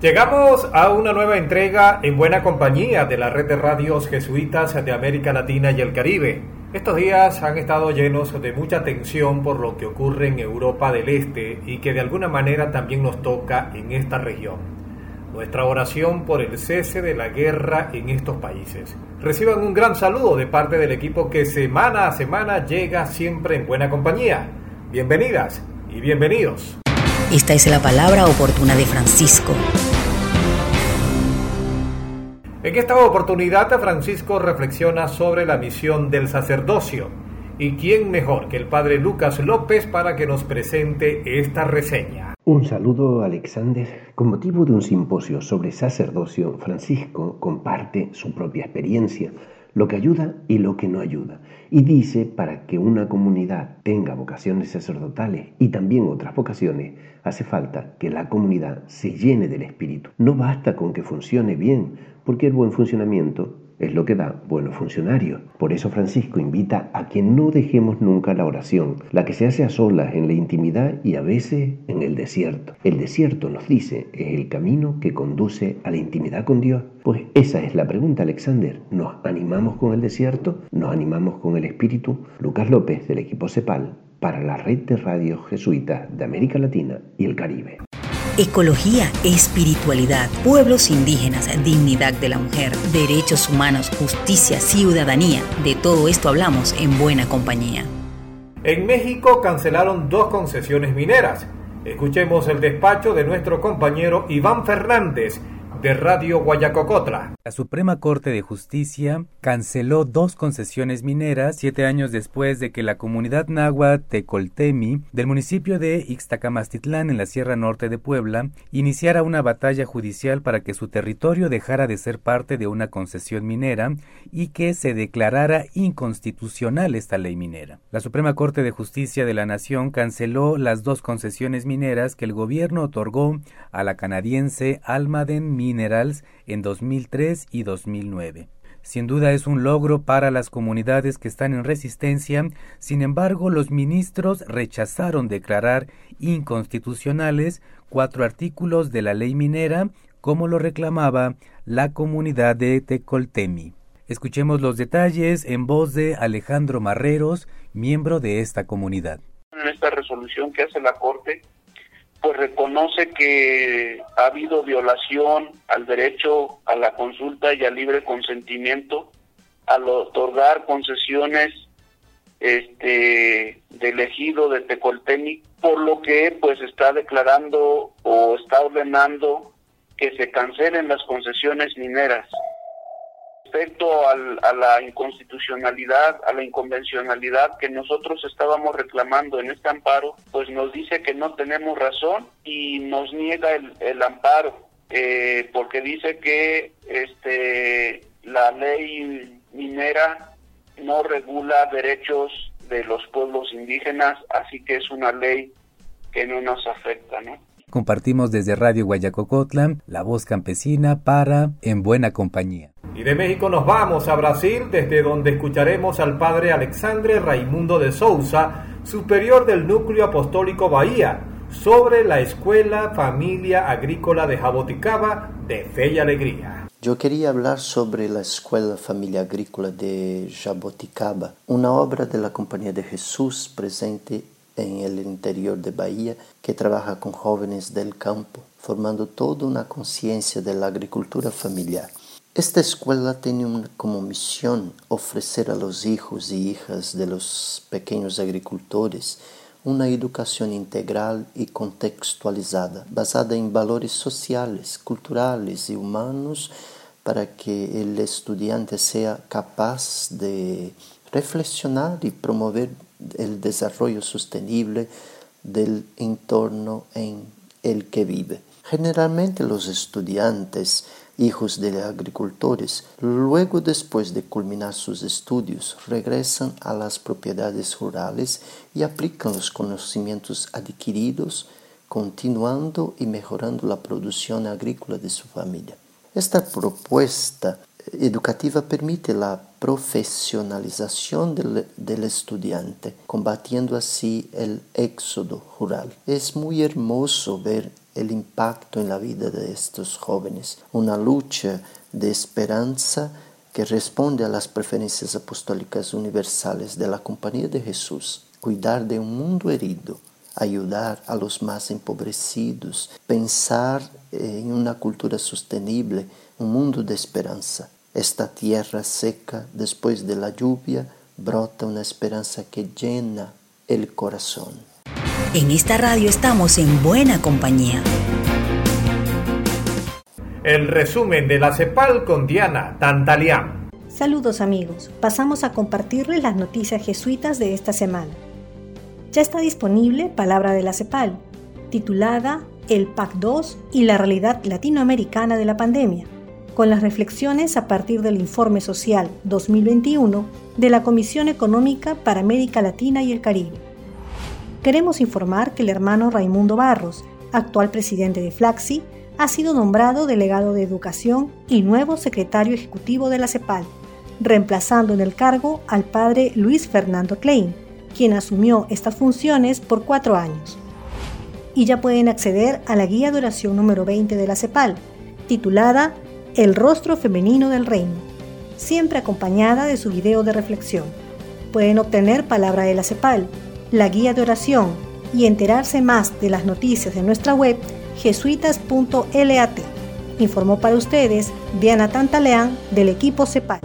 Llegamos a una nueva entrega en buena compañía de la red de radios jesuitas de América Latina y el Caribe. Estos días han estado llenos de mucha tensión por lo que ocurre en Europa del Este y que de alguna manera también nos toca en esta región. Nuestra oración por el cese de la guerra en estos países. Reciban un gran saludo de parte del equipo que semana a semana llega siempre en buena compañía. Bienvenidas y bienvenidos. Esta es la palabra oportuna de Francisco. En esta oportunidad Francisco reflexiona sobre la misión del sacerdocio. ¿Y quién mejor que el padre Lucas López para que nos presente esta reseña? Un saludo, Alexander. Con motivo de un simposio sobre sacerdocio, Francisco comparte su propia experiencia, lo que ayuda y lo que no ayuda. Y dice, para que una comunidad tenga vocaciones sacerdotales y también otras vocaciones, hace falta que la comunidad se llene del Espíritu. No basta con que funcione bien, porque el buen funcionamiento es lo que da buenos funcionarios. Por eso Francisco invita a que no dejemos nunca la oración, la que se hace a solas en la intimidad y a veces en el desierto. El desierto, nos dice, es el camino que conduce a la intimidad con Dios. Pues esa es la pregunta, Alexander. ¿Nos animamos con el desierto? ¿Nos animamos con el Espíritu? Lucas López, del equipo CEPAL, para la red de radios jesuitas de América Latina y el Caribe. Ecología, espiritualidad, pueblos indígenas, dignidad de la mujer, derechos humanos, justicia, ciudadanía. De todo esto hablamos en Buena Compañía. En México cancelaron dos concesiones mineras. Escuchemos el despacho de nuestro compañero Iván Fernández de Radio Guayacocotla. La Suprema Corte de Justicia canceló dos concesiones mineras siete años después de que la comunidad náhuatl Tecoltemi del municipio de Ixtacamastitlán en la Sierra Norte de Puebla iniciara una batalla judicial para que su territorio dejara de ser parte de una concesión minera y que se declarara inconstitucional esta ley minera. La Suprema Corte de Justicia de la Nación canceló las dos concesiones mineras que el gobierno otorgó a la canadiense Almaden Minerals en 2003 y 2009. Sin duda es un logro para las comunidades que están en resistencia, sin embargo los ministros rechazaron declarar inconstitucionales cuatro artículos de la ley minera, como lo reclamaba la comunidad de Tecoltemi. Escuchemos los detalles en voz de Alejandro Marreros, miembro de esta comunidad. En esta resolución que hace la Corte, pues reconoce que ha habido violación al derecho a la consulta y al libre consentimiento al otorgar concesiones este del ejido de Tecolteni, por lo que pues está declarando o está ordenando que se cancelen las concesiones mineras respecto a la inconstitucionalidad, a la inconvencionalidad que nosotros estábamos reclamando en este amparo, pues nos dice que no tenemos razón y nos niega el, amparo, eh, porque dice que este la ley minera no regula derechos de los pueblos indígenas, así que es una ley que no nos afecta, ¿no? Compartimos desde Radio Guayacocotla la voz campesina para En Buena Compañía. Y de México nos vamos a Brasil, desde donde escucharemos al padre Alexandre Raimundo de Souza, superior del Núcleo Apostólico Bahía, sobre la Escuela Familia Agrícola de Jaboticaba de Fe y Alegría. Yo quería hablar sobre la Escuela Familia Agrícola de Jaboticaba, una obra de la Compañía de Jesús presente en el interior de Bahía que trabaja con jóvenes del campo, formando toda una conciencia de la agricultura familiar. Esta escuela tiene como misión ofrecer a los hijos y hijas de los pequeños agricultores una educación integral y contextualizada, basada en valores sociales, culturales y humanos, para que el estudiante sea capaz de reflexionar y promover el desarrollo sostenible del entorno en el que vive. Generalmente los estudiantes hijos de agricultores, luego después de culminar sus estudios, regresan a las propiedades rurales y aplican los conocimientos adquiridos, continuando y mejorando la producción agrícola de su familia. Esta propuesta educativa permite la profesionalización del, estudiante, combatiendo así el éxodo rural. Es muy hermoso ver el impacto en la vida de estos jóvenes, una lucha de esperanza que responde a las preferencias apostólicas universales de la Compañía de Jesús, cuidar de un mundo herido, ayudar a los más empobrecidos, pensar en una cultura sostenible, un mundo de esperanza. Esta tierra seca, después de la lluvia, brota una esperanza que llena el corazón. En esta radio estamos en buena compañía. El resumen de la CEPAL con Diana Tantalián. Saludos amigos, pasamos a compartirles las noticias jesuitas de esta semana. Ya está disponible Palabra de la CEPAL, titulada El PAC 2 y la realidad latinoamericana de la pandemia, con las reflexiones a partir del Informe Social 2021 de la Comisión Económica para América Latina y el Caribe. Queremos informar que el hermano Raimundo Barros, actual presidente de Flaxi, ha sido nombrado delegado de Educación y nuevo secretario ejecutivo de la CEPAL, reemplazando en el cargo al padre Luis Fernando Klein, quien asumió estas funciones por cuatro años. Y ya pueden acceder a la guía de oración número 20 de la CEPAL, titulada El rostro femenino del reino, siempre acompañada de su video de reflexión. Pueden obtener palabra de la CEPAL, la guía de oración y enterarse más de las noticias de nuestra web jesuitas.lat. Informó para ustedes Diana Tantaleán del equipo CEPAL.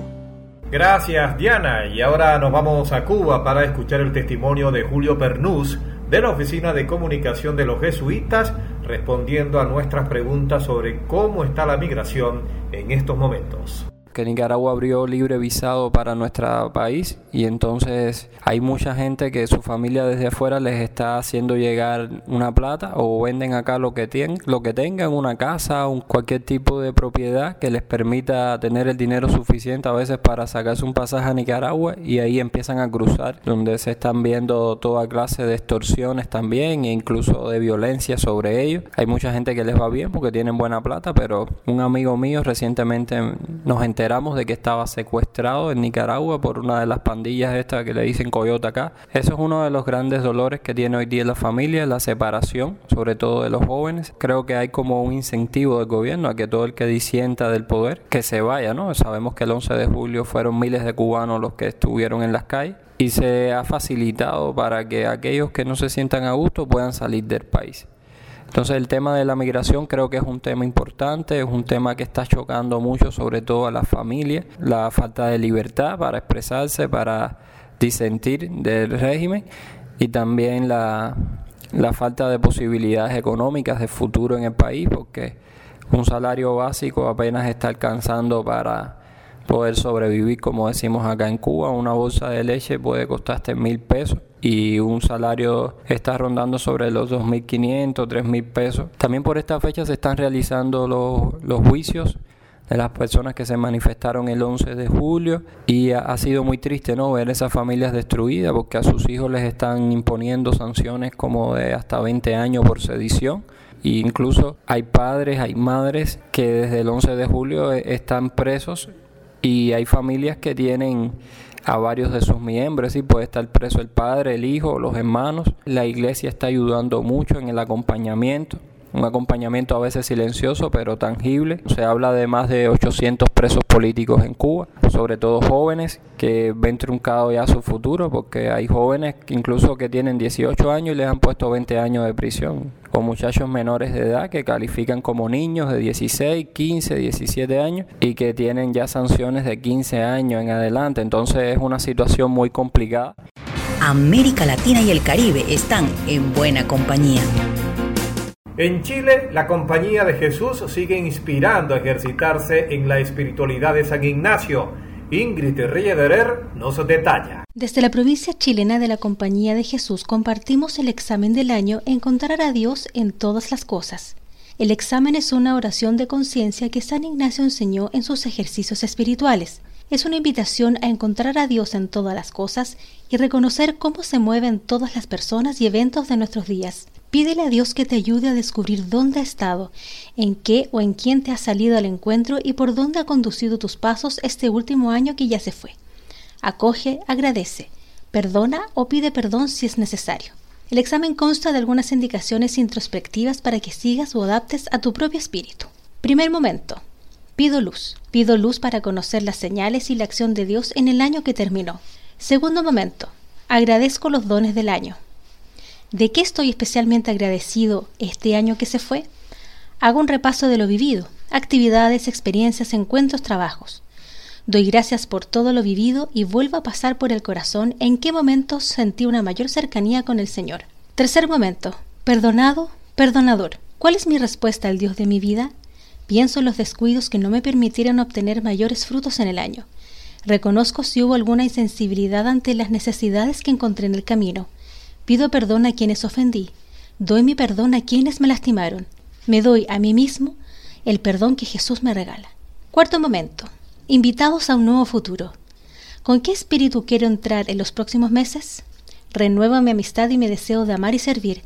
Gracias Diana y ahora nos vamos a Cuba para escuchar el testimonio de Julio Pernús de la Oficina de Comunicación de los Jesuitas respondiendo a nuestras preguntas sobre cómo está la migración en estos momentos que Nicaragua abrió libre visado para nuestro país y entonces hay mucha gente que su familia desde afuera les está haciendo llegar una plata o venden acá lo que tienen, lo que tengan, una casa, un, cualquier tipo de propiedad que les permita tener el dinero suficiente a veces para sacarse un pasaje a Nicaragua y ahí empiezan a cruzar donde se están viendo toda clase de extorsiones también e incluso de violencia sobre ellos. Hay mucha gente que les va bien porque tienen buena plata, pero un amigo mío recientemente nos enteró de que estaba secuestrado en Nicaragua por una de las pandillas estas que le dicen coyote acá. Eso es uno de los grandes dolores que tiene hoy día la familia, la separación, sobre todo de los jóvenes. Creo que hay como un incentivo del gobierno a que todo el que disienta del poder, que se vaya, ¿no? Sabemos que el 11 de julio fueron miles de cubanos los que estuvieron en las calles y se ha facilitado para que aquellos que no se sientan a gusto puedan salir del país. Entonces el tema de la migración creo que es un tema importante, es un tema que está chocando mucho sobre todo a las familias, la falta de libertad para expresarse, para disentir del régimen y también la, la falta de posibilidades económicas de futuro en el país porque un salario básico apenas está alcanzando para poder sobrevivir, como decimos acá en Cuba. Una bolsa de leche puede costarte mil pesos y un salario está rondando sobre los 2.500, 3.000 pesos. También por esta fecha se están realizando los, los juicios de las personas que se manifestaron el 11 de julio y ha, sido muy triste no ver esas familias destruidas porque a sus hijos les están imponiendo sanciones como de hasta 20 años por sedición e incluso hay padres, hay madres que desde el 11 de julio eh, están presos y hay familias que tienen a varios de sus miembros y puede estar preso el padre, el hijo, los hermanos. La iglesia está ayudando mucho en el acompañamiento un acompañamiento a veces silencioso pero tangible. Se habla de más de 800 presos políticos en Cuba, sobre todo jóvenes que ven truncado ya su futuro porque hay jóvenes incluso que tienen 18 años y les han puesto 20 años de prisión o muchachos menores de edad que califican como niños de 16, 15, 17 años y que tienen ya sanciones de 15 años en adelante. Entonces es una situación muy complicada. América Latina y el Caribe están en buena compañía. En Chile, la Compañía de Jesús sigue inspirando a ejercitarse en la espiritualidad de San Ignacio. Ingrid Riederer nos detalla. Desde la provincia chilena de la Compañía de Jesús compartimos el examen del año Encontrar a Dios en todas las cosas. El examen es una oración de conciencia que San Ignacio enseñó en sus ejercicios espirituales. Es una invitación a encontrar a Dios en todas las cosas y reconocer cómo se mueven todas las personas y eventos de nuestros días. Pídele a Dios que te ayude a descubrir dónde ha estado, en qué o en quién te ha salido al encuentro y por dónde ha conducido tus pasos este último año que ya se fue. Acoge, agradece, perdona o pide perdón si es necesario. El examen consta de algunas indicaciones introspectivas para que sigas o adaptes a tu propio espíritu. Primer momento. Pido luz. Pido luz para conocer las señales y la acción de Dios en el año que terminó. Segundo momento. Agradezco los dones del año. ¿De qué estoy especialmente agradecido este año que se fue? Hago un repaso de lo vivido, actividades, experiencias, encuentros, trabajos. Doy gracias por todo lo vivido y vuelvo a pasar por el corazón en qué momentos sentí una mayor cercanía con el Señor. Tercer momento. Perdonado, perdonador. ¿Cuál es mi respuesta al Dios de mi vida? Pienso en los descuidos que no me permitieron obtener mayores frutos en el año. Reconozco si hubo alguna insensibilidad ante las necesidades que encontré en el camino. Pido perdón a quienes ofendí. Doy mi perdón a quienes me lastimaron. Me doy a mí mismo el perdón que Jesús me regala. Cuarto momento invitados a un nuevo futuro. ¿Con qué espíritu quiero entrar en los próximos meses? Renuevo mi amistad y mi deseo de amar y servir.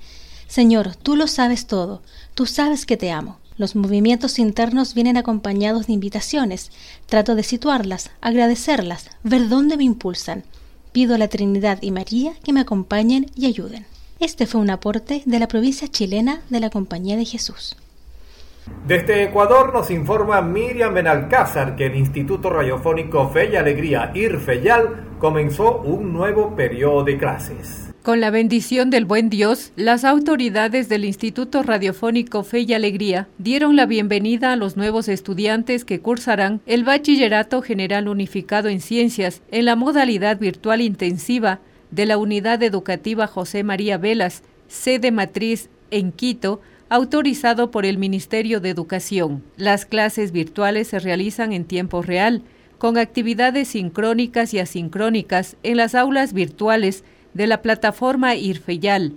Señor, tú lo sabes todo, tú sabes que te amo. Los movimientos internos vienen acompañados de invitaciones. Trato de situarlas, agradecerlas, ver dónde me impulsan. Pido a la Trinidad y María que me acompañen y ayuden. Este fue un aporte de la provincia chilena de la Compañía de Jesús. Desde Ecuador nos informa Miriam Benalcázar que el Instituto Radiofónico Fe y Alegría IRFEYAL comenzó un nuevo periodo de clases. Con la bendición del buen Dios, las autoridades del Instituto Radiofónico Fe y Alegría dieron la bienvenida a los nuevos estudiantes que cursarán el Bachillerato General Unificado en Ciencias en la modalidad virtual intensiva de la Unidad Educativa José María Velas, sede matriz en Quito, autorizado por el Ministerio de Educación. Las clases virtuales se realizan en tiempo real, con actividades sincrónicas y asincrónicas en las aulas virtuales de la plataforma IRFEYAL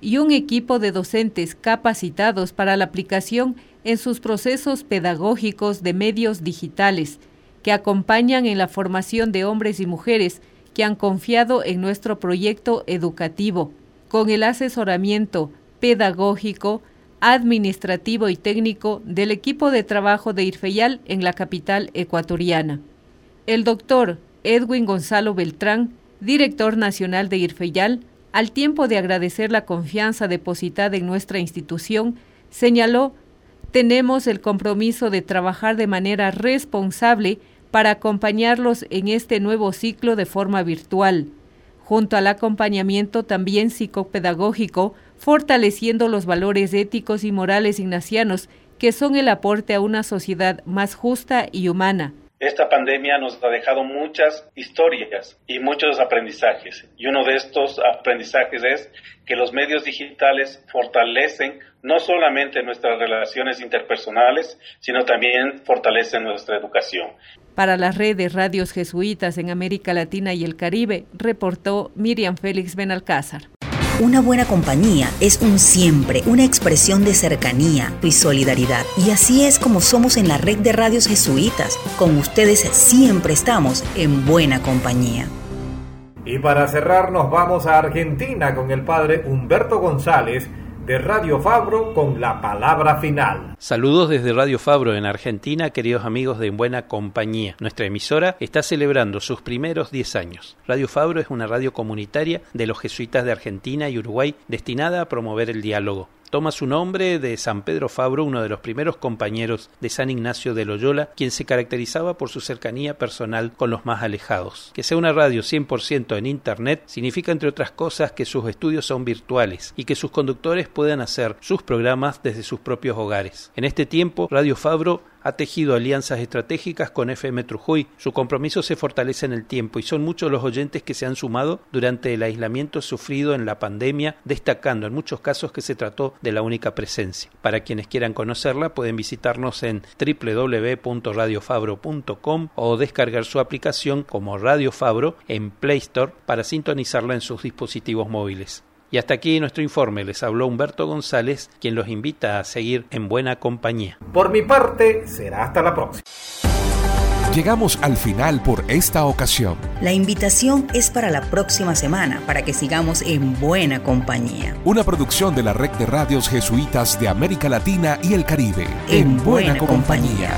y un equipo de docentes capacitados para la aplicación en sus procesos pedagógicos de medios digitales, que acompañan en la formación de hombres y mujeres que han confiado en nuestro proyecto educativo, con el asesoramiento pedagógico, administrativo y técnico del equipo de trabajo de IRFEYAL en la capital ecuatoriana. El doctor Edwin Gonzalo Beltrán, director nacional de IRFEYAL, al tiempo de agradecer la confianza depositada en nuestra institución, señaló, tenemos el compromiso de trabajar de manera responsable para acompañarlos en este nuevo ciclo de forma virtual, junto al acompañamiento también psicopedagógico fortaleciendo los valores éticos y morales ignacianos que son el aporte a una sociedad más justa y humana. Esta pandemia nos ha dejado muchas historias y muchos aprendizajes. Y uno de estos aprendizajes es que los medios digitales fortalecen no solamente nuestras relaciones interpersonales, sino también fortalecen nuestra educación. Para la red de radios jesuitas en América Latina y el Caribe, reportó Miriam Félix Benalcázar. Una buena compañía es un siempre, una expresión de cercanía y solidaridad. Y así es como somos en la red de radios jesuitas. Con ustedes siempre estamos en buena compañía. Y para cerrar nos vamos a Argentina con el padre Humberto González de Radio Fabro con la palabra final. Saludos desde Radio Fabro en Argentina, queridos amigos de En Buena Compañía. Nuestra emisora está celebrando sus primeros 10 años. Radio Fabro es una radio comunitaria de los jesuitas de Argentina y Uruguay destinada a promover el diálogo Toma su nombre de San Pedro Fabro, uno de los primeros compañeros de San Ignacio de Loyola, quien se caracterizaba por su cercanía personal con los más alejados. Que sea una radio 100% en Internet significa, entre otras cosas, que sus estudios son virtuales y que sus conductores puedan hacer sus programas desde sus propios hogares. En este tiempo, Radio Fabro ha tejido alianzas estratégicas con FM Trujuy. Su compromiso se fortalece en el tiempo y son muchos los oyentes que se han sumado durante el aislamiento sufrido en la pandemia, destacando en muchos casos que se trató de la única presencia. Para quienes quieran conocerla, pueden visitarnos en www.radiofabro.com o descargar su aplicación como Radio Fabro en Play Store para sintonizarla en sus dispositivos móviles. Y hasta aquí nuestro informe. Les habló Humberto González, quien los invita a seguir en buena compañía. Por mi parte, será hasta la próxima. Llegamos al final por esta ocasión. La invitación es para la próxima semana, para que sigamos en buena compañía. Una producción de la Red de Radios Jesuitas de América Latina y el Caribe. En, buena, compañía.